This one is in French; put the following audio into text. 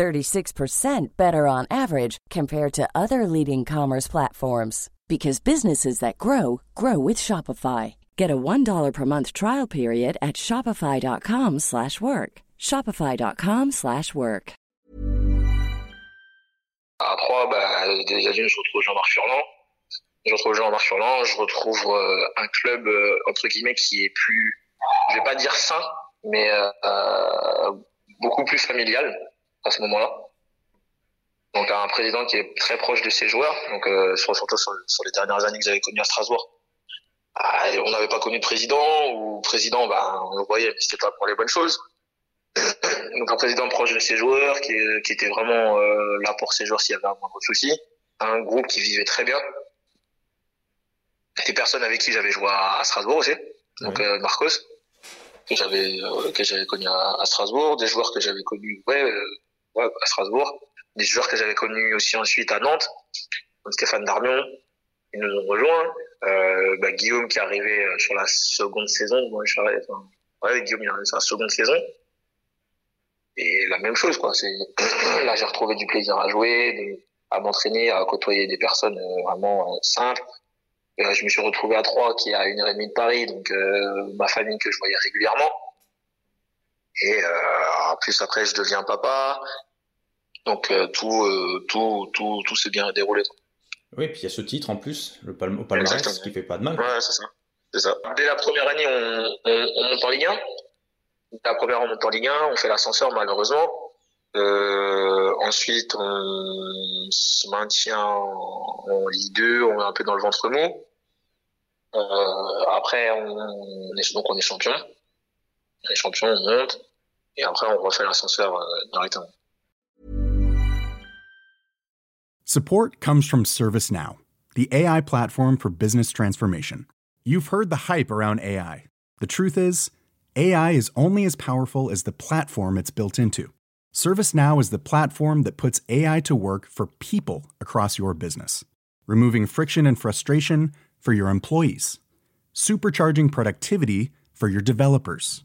36% better on average compared to other leading commerce platforms because businesses that grow grow with Shopify. Get a $1 per month trial period at shopify.com/work. shopify.com/work. À 3 bah déjà d'une je retrouve Jean-Marc Furlan. Je retrouve Jean-Marc Furlan, je retrouve euh, un club euh, entre guillemets qui est plus je vais pas dire sain mais euh, beaucoup plus familial à ce moment-là. Donc un président qui est très proche de ses joueurs, donc euh, surtout sur, les dernières années que j'avais connues à Strasbourg. Ah, on n'avait pas connu de président ou président, bah, on le voyait, mais c'était pas pour les bonnes choses. donc un président proche de ses joueurs, qui, qui était vraiment euh, là pour ses joueurs s'il y avait un moindre souci. Un groupe qui vivait très bien. Des personnes avec qui j'avais joué à, Strasbourg aussi, donc euh, Marcos, que j'avais euh, que j'avais connu à, à, Strasbourg, des joueurs que j'avais connus ouais, euh, ouais, à Strasbourg des joueurs que j'avais connus aussi ensuite à Nantes, comme Stéphane Darmion, ils nous ont rejoints. Euh, bah, Guillaume qui est arrivé euh, sur la seconde saison. Ouais, Guillaume il est arrivé sur la seconde saison. Et la même chose, quoi. Là, j'ai retrouvé du plaisir à jouer, à m'entraîner, à côtoyer des personnes euh, vraiment euh, simples. Euh, je me suis retrouvé à Troyes, qui est à une heure et demie de Paris, donc ma famille que je voyais régulièrement. Et en plus après, je deviens papa. Donc euh, tout, euh, tout, tout, tout s'est bien déroulé. Oui, puis il y a ce titre en plus, le palme, au palmarès, ce qui fait pas de mal. Ouais, c'est ça. Ça. Dès la première année, on, on, on, monte en Ligue 1. La première, on monte en Ligue 1, on fait l'ascenseur malheureusement. Euh, ensuite, on se maintient en, Ligue 2, on est un peu dans le ventre mou. Euh, après, on, on, est, donc on est champion. On est champion, on monte. Et après, on refait l'ascenseur euh. Support comes from ServiceNow, the AI platform for business transformation. You've heard the hype around AI. The truth is, AI is only as powerful as the platform it's built into. ServiceNow is the platform that puts AI to work for people across your business, removing friction and frustration for your employees, supercharging productivity for your developers,